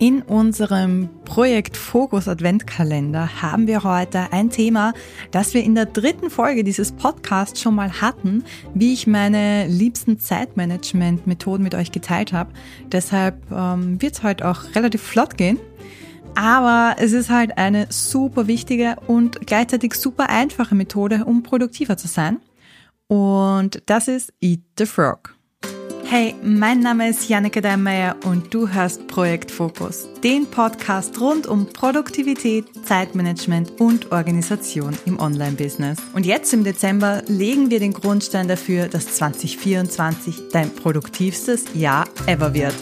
In unserem Projekt Fokus Adventkalender haben wir heute ein Thema, das wir in der dritten Folge dieses Podcasts schon mal hatten, wie ich meine liebsten Zeitmanagement-Methoden mit euch geteilt habe. Deshalb ähm, wird es heute auch relativ flott gehen. Aber es ist halt eine super wichtige und gleichzeitig super einfache Methode, um produktiver zu sein. Und das ist Eat the Frog. Hey, mein Name ist Janneke Deinmeier und du hörst Projekt Fokus, den Podcast rund um Produktivität, Zeitmanagement und Organisation im Online-Business. Und jetzt im Dezember legen wir den Grundstein dafür, dass 2024 dein produktivstes Jahr ever wird.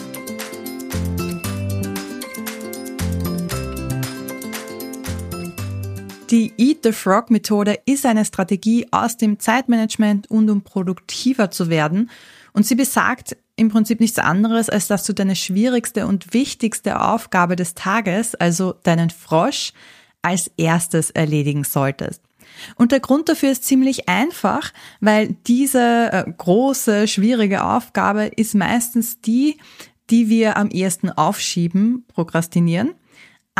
Die Eat the Frog Methode ist eine Strategie aus dem Zeitmanagement und um produktiver zu werden – und sie besagt im Prinzip nichts anderes, als dass du deine schwierigste und wichtigste Aufgabe des Tages, also deinen Frosch, als erstes erledigen solltest. Und der Grund dafür ist ziemlich einfach, weil diese äh, große, schwierige Aufgabe ist meistens die, die wir am ehesten aufschieben, prokrastinieren.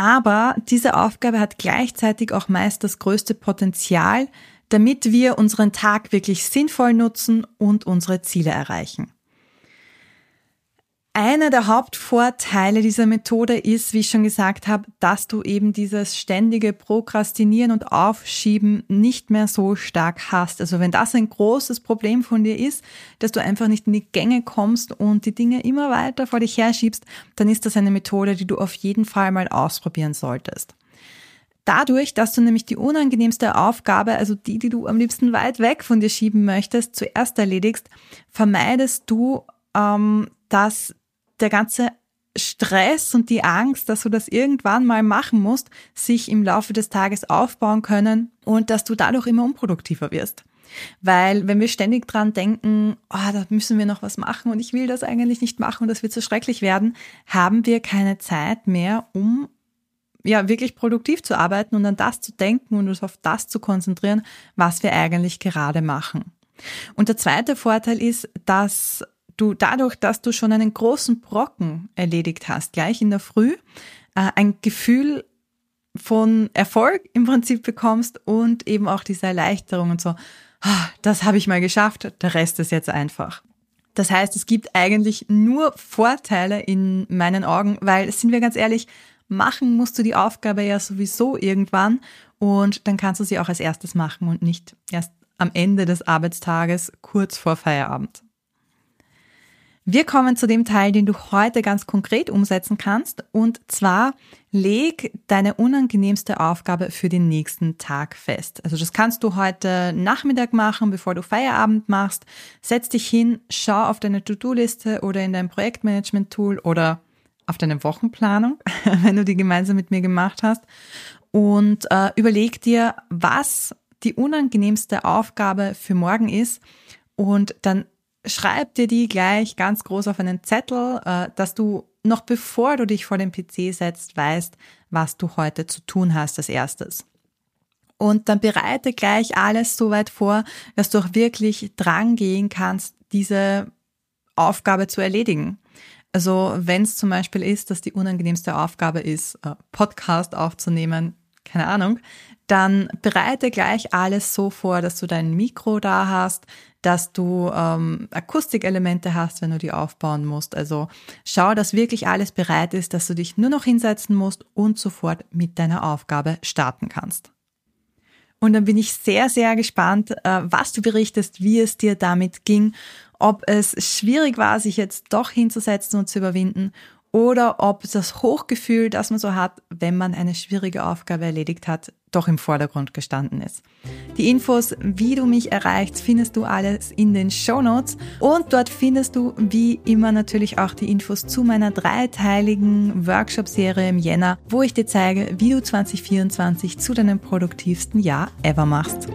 Aber diese Aufgabe hat gleichzeitig auch meist das größte Potenzial, damit wir unseren Tag wirklich sinnvoll nutzen und unsere Ziele erreichen. Einer der Hauptvorteile dieser Methode ist, wie ich schon gesagt habe, dass du eben dieses ständige Prokrastinieren und Aufschieben nicht mehr so stark hast. Also wenn das ein großes Problem von dir ist, dass du einfach nicht in die Gänge kommst und die Dinge immer weiter vor dich herschiebst, dann ist das eine Methode, die du auf jeden Fall mal ausprobieren solltest. Dadurch, dass du nämlich die unangenehmste Aufgabe, also die, die du am liebsten weit weg von dir schieben möchtest, zuerst erledigst, vermeidest du, ähm, dass der ganze Stress und die Angst, dass du das irgendwann mal machen musst, sich im Laufe des Tages aufbauen können und dass du dadurch immer unproduktiver wirst. Weil wenn wir ständig dran denken, oh, da müssen wir noch was machen und ich will das eigentlich nicht machen und das wird so schrecklich werden, haben wir keine Zeit mehr, um ja, wirklich produktiv zu arbeiten und an das zu denken und uns auf das zu konzentrieren, was wir eigentlich gerade machen. Und der zweite Vorteil ist, dass du dadurch, dass du schon einen großen Brocken erledigt hast, gleich in der Früh, äh, ein Gefühl von Erfolg im Prinzip bekommst und eben auch diese Erleichterung und so, ah, das habe ich mal geschafft, der Rest ist jetzt einfach. Das heißt, es gibt eigentlich nur Vorteile in meinen Augen, weil, sind wir ganz ehrlich, machen musst du die Aufgabe ja sowieso irgendwann und dann kannst du sie auch als erstes machen und nicht erst am Ende des Arbeitstages kurz vor Feierabend. Wir kommen zu dem Teil, den du heute ganz konkret umsetzen kannst und zwar leg deine unangenehmste Aufgabe für den nächsten Tag fest. Also das kannst du heute Nachmittag machen, bevor du Feierabend machst. Setz dich hin, schau auf deine To-Do-Liste oder in dein Projektmanagement-Tool oder auf deine Wochenplanung, wenn du die gemeinsam mit mir gemacht hast. Und äh, überleg dir, was die unangenehmste Aufgabe für morgen ist. Und dann schreib dir die gleich ganz groß auf einen Zettel, äh, dass du noch bevor du dich vor den PC setzt, weißt, was du heute zu tun hast als erstes. Und dann bereite gleich alles so weit vor, dass du auch wirklich dran gehen kannst, diese Aufgabe zu erledigen. Also wenn es zum Beispiel ist, dass die unangenehmste Aufgabe ist, äh, Podcast aufzunehmen, keine Ahnung, dann bereite gleich alles so vor, dass du dein Mikro da hast, dass du ähm, Akustikelemente hast, wenn du die aufbauen musst. Also schau, dass wirklich alles bereit ist, dass du dich nur noch hinsetzen musst und sofort mit deiner Aufgabe starten kannst. Und dann bin ich sehr, sehr gespannt, äh, was du berichtest, wie es dir damit ging ob es schwierig war, sich jetzt doch hinzusetzen und zu überwinden oder ob das Hochgefühl, das man so hat, wenn man eine schwierige Aufgabe erledigt hat, doch im Vordergrund gestanden ist. Die Infos, wie du mich erreichst, findest du alles in den Show Notes und dort findest du wie immer natürlich auch die Infos zu meiner dreiteiligen Workshop-Serie im Jänner, wo ich dir zeige, wie du 2024 zu deinem produktivsten Jahr ever machst.